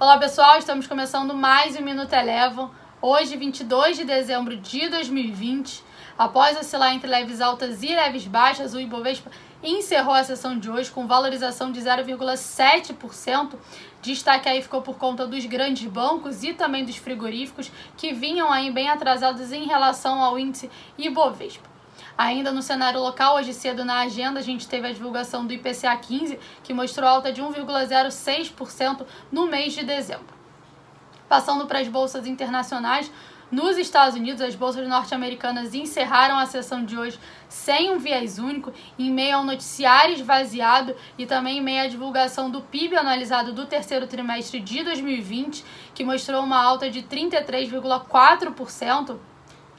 Olá pessoal, estamos começando mais um Minuto Elevam. Hoje, 22 de dezembro de 2020. Após oscilar entre leves altas e leves baixas, o Ibovespa encerrou a sessão de hoje com valorização de 0,7%. Destaque aí ficou por conta dos grandes bancos e também dos frigoríficos, que vinham aí bem atrasados em relação ao índice Ibovespa. Ainda no cenário local, hoje cedo na agenda, a gente teve a divulgação do IPCA 15, que mostrou alta de 1,06% no mês de dezembro. Passando para as bolsas internacionais, nos Estados Unidos, as bolsas norte-americanas encerraram a sessão de hoje sem um viés único, em meio ao noticiário esvaziado e também em meio à divulgação do PIB analisado do terceiro trimestre de 2020, que mostrou uma alta de 33,4%.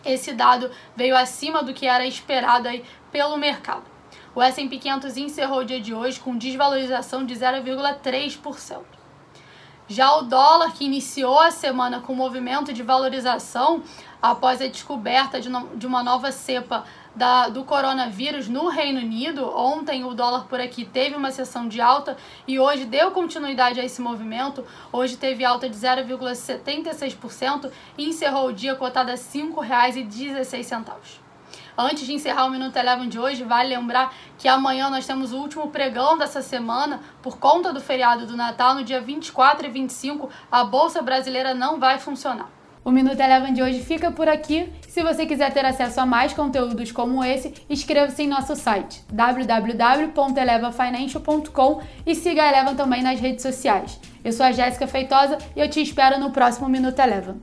Esse dado veio acima do que era esperado aí pelo mercado. O S&P 500 encerrou o dia de hoje com desvalorização de 0,3%. Já o dólar, que iniciou a semana com movimento de valorização após a descoberta de, no, de uma nova cepa da, do coronavírus no Reino Unido. Ontem o dólar por aqui teve uma sessão de alta e hoje deu continuidade a esse movimento. Hoje teve alta de 0,76% e encerrou o dia cotado a R$ 5,16. Antes de encerrar o Minuto Eleven de hoje, vale lembrar que amanhã nós temos o último pregão dessa semana. Por conta do feriado do Natal, no dia 24 e 25, a Bolsa Brasileira não vai funcionar. O Minuto Eleven de hoje fica por aqui. Se você quiser ter acesso a mais conteúdos como esse, inscreva-se em nosso site www.elevafinancial.com e siga a Eleven também nas redes sociais. Eu sou a Jéssica Feitosa e eu te espero no próximo Minuto Eleven.